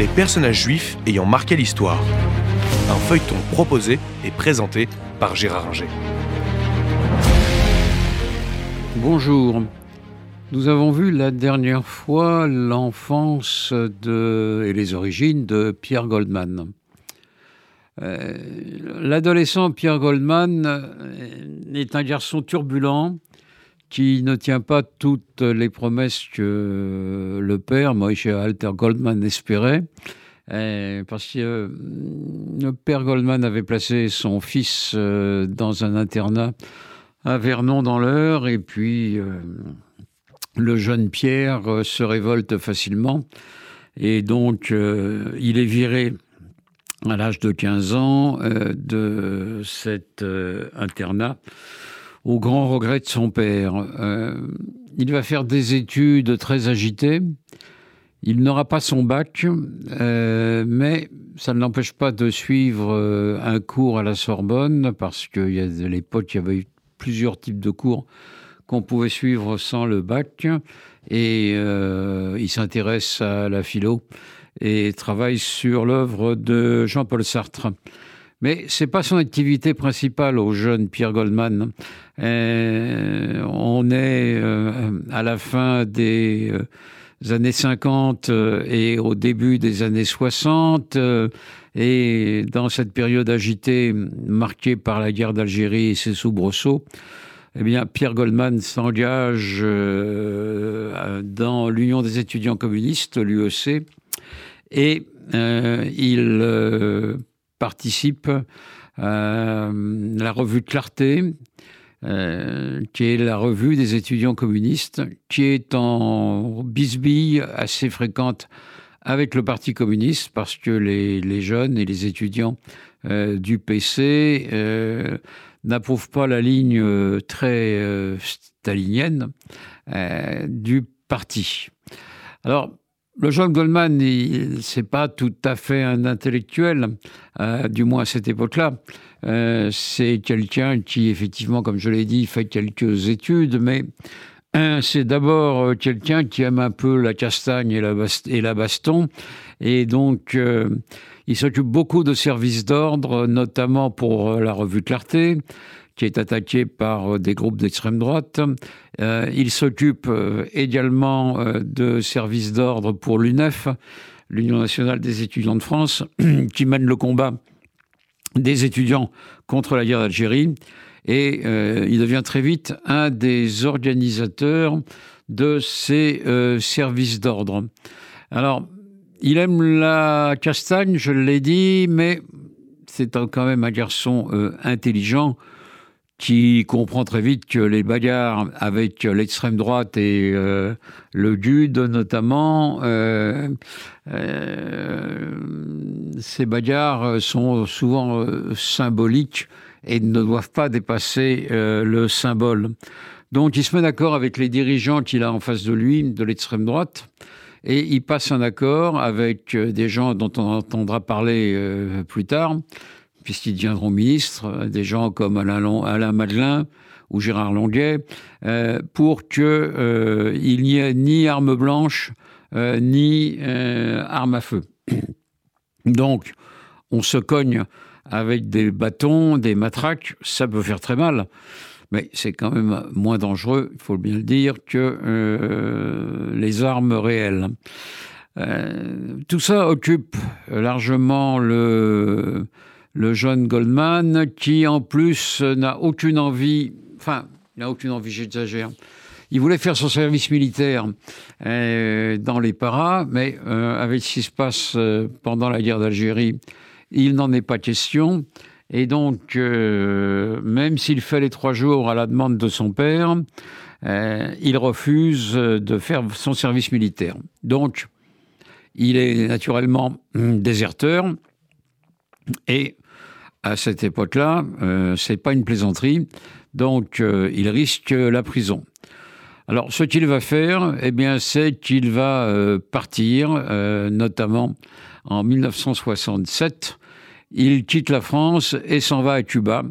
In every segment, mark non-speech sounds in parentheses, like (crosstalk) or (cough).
les personnages juifs ayant marqué l'histoire. Un feuilleton proposé et présenté par Gérard Inger. Bonjour. Nous avons vu la dernière fois l'enfance et les origines de Pierre Goldman. Euh, l'adolescent Pierre Goldman euh, est un garçon turbulent qui ne tient pas toutes les promesses que le père, Moïse Alter Goldman, espérait. Euh, parce que le père Goldman avait placé son fils dans un internat à Vernon dans l'Eure, et puis le jeune Pierre se révolte facilement, et donc il est viré à l'âge de 15 ans euh, de cet euh, internat au grand regret de son père. Euh, il va faire des études très agitées. Il n'aura pas son bac, mais ça ne l'empêche pas de suivre un cours à la Sorbonne, parce qu'il y a à l'époque, il y avait eu plusieurs types de cours qu'on pouvait suivre sans le bac. Et il s'intéresse à la philo et travaille sur l'œuvre de Jean-Paul Sartre. Mais c'est pas son activité principale au jeune Pierre Goldman. Euh, on est euh, à la fin des euh, années 50 et au début des années 60. et dans cette période agitée marquée par la guerre d'Algérie et ses soubresauts, eh bien, Pierre Goldman s'engage dans l'Union des étudiants communistes, l'UEC, et il participe à la revue Clarté, euh, qui est la revue des étudiants communistes, qui est en bisbille assez fréquente avec le Parti communiste, parce que les, jeunes et les étudiants du PC n'approuvent pas la ligne très stalinienne du parti. Alors, le John Goldman, c'est pas tout à fait un intellectuel, euh, du moins à cette époque-là. Euh, c'est quelqu'un qui, effectivement, comme je l'ai dit, fait quelques études, mais c'est d'abord euh, quelqu'un qui aime un peu la castagne et la, et la baston, et donc il s'occupe beaucoup de services d'ordre, notamment pour la revue Clarté qui est attaqué par euh, des groupes d'extrême droite. Euh, il s'occupe euh, également de services d'ordre pour l'UNEF, l'Union nationale des étudiants de France, (clears throat) qui mène le combat des étudiants contre la guerre d'Algérie. Et il devient très vite un des organisateurs de ces services d'ordre. Alors, il aime la castagne, je l'ai dit, mais c'est quand même un garçon intelligent qui comprend très vite que les bagarres avec l'extrême droite et euh, le GUD notamment, euh, euh, ces bagarres sont souvent symboliques et ne doivent pas dépasser le symbole. Donc il se met d'accord avec les dirigeants qu'il a en face de lui, de l'extrême droite, et il passe un accord avec des gens dont on entendra parler plus tard, puisqu'ils deviendront ministres, euh, des gens comme Alain, Alain Madelin ou Gérard Longuet, euh, pour qu'il euh, n'y ait ni armes blanches, ni armes à feu. (clears throat) Donc, on se cogne avec des bâtons, des matraques, ça peut faire très mal, mais c'est quand même moins dangereux, il faut bien le dire, que les armes réelles. tout ça occupe largement le, le jeune Goldman, qui en plus n'a aucune envie, enfin, il n'a aucune envie, j'exagère. Il voulait faire son service militaire euh, dans les paras, mais euh, avec ce qui se passe euh, pendant la guerre d'Algérie, il n'en est pas question. Et donc, même s'il fait les trois jours à la demande de son père, il refuse de faire son service militaire. Donc, il est naturellement déserteur et à cette époque-là, euh, c'est pas une plaisanterie, donc euh, il risque la prison. Alors, ce qu'il va faire, eh bien, c'est qu'il va euh, partir, euh, notamment en 1967. Il quitte la France et s'en va à Cuba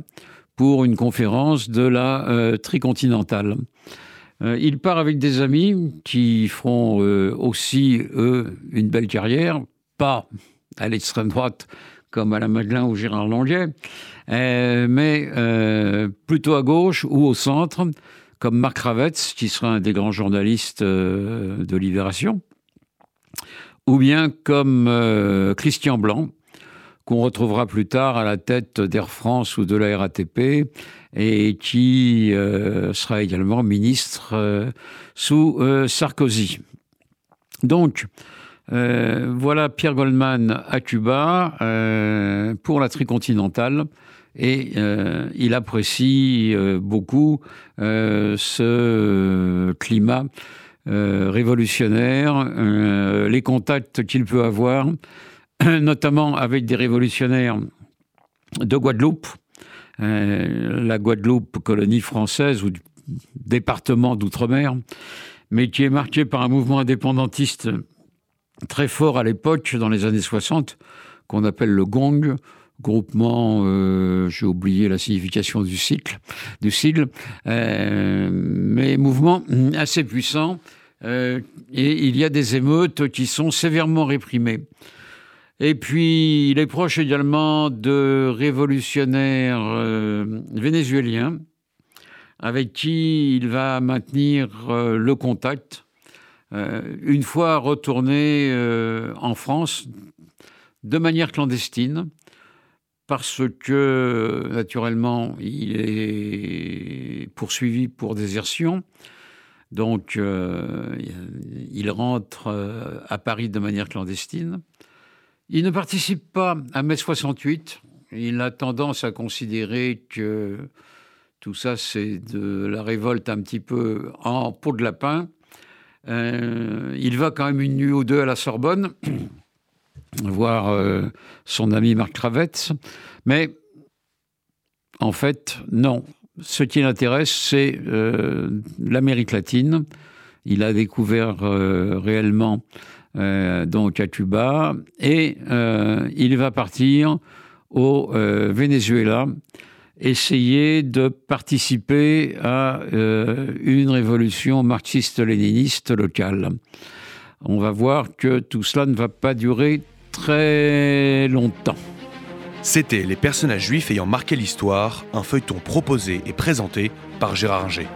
pour une conférence de la tricontinentale. il part avec des amis qui feront aussi, eux, une belle carrière, pas à l'extrême droite comme Alain Madelin ou Gérard Longuet, euh, mais euh, plutôt à gauche ou au centre, comme Marc Ravetz, qui sera un des grands journalistes euh, de Libération, ou bien comme Christian Blanc, qu'on retrouvera plus tard à la tête d'Air France ou de la RATP, et qui sera également ministre sous Sarkozy. Donc, euh, voilà Pierre Goldman à Cuba euh, pour la tricontinentale et euh, il apprécie beaucoup ce climat révolutionnaire, les contacts qu'il peut avoir, (clears throat) notamment avec des révolutionnaires de Guadeloupe, la Guadeloupe, colonie française ou département d'outre-mer, mais qui est marqué par un mouvement indépendantiste très fort à l'époque, dans les années 60, qu'on appelle le gong, groupement, euh, j'ai oublié la signification du cycle, du sigle, euh, mais mouvement assez puissant. Euh, et il y a des émeutes qui sont sévèrement réprimées. Et puis, il est proche également de révolutionnaires vénézuéliens avec qui il va maintenir le contact euh, une fois retourné euh, en France de manière clandestine, parce que naturellement il est poursuivi pour désertion. Donc euh, il rentre à Paris de manière clandestine. Il ne participe pas à mai 68. Il a tendance à considérer que tout ça c'est de la révolte un petit peu en peau de lapin euh, il va quand même une nuit ou deux à la Sorbonne, (clears throat) voir euh, son ami Marc Kravetz. Mais en fait, non. Ce qui l'intéresse, c'est euh, l'Amérique latine. Il a découvert réellement donc à Cuba et il va partir au Venezuela essayer de participer à euh, une révolution marxiste-léniniste locale. On va voir que tout cela ne va pas durer très longtemps. C'était Les personnages juifs ayant marqué l'histoire, un feuilleton proposé et présenté par Gérard Inger.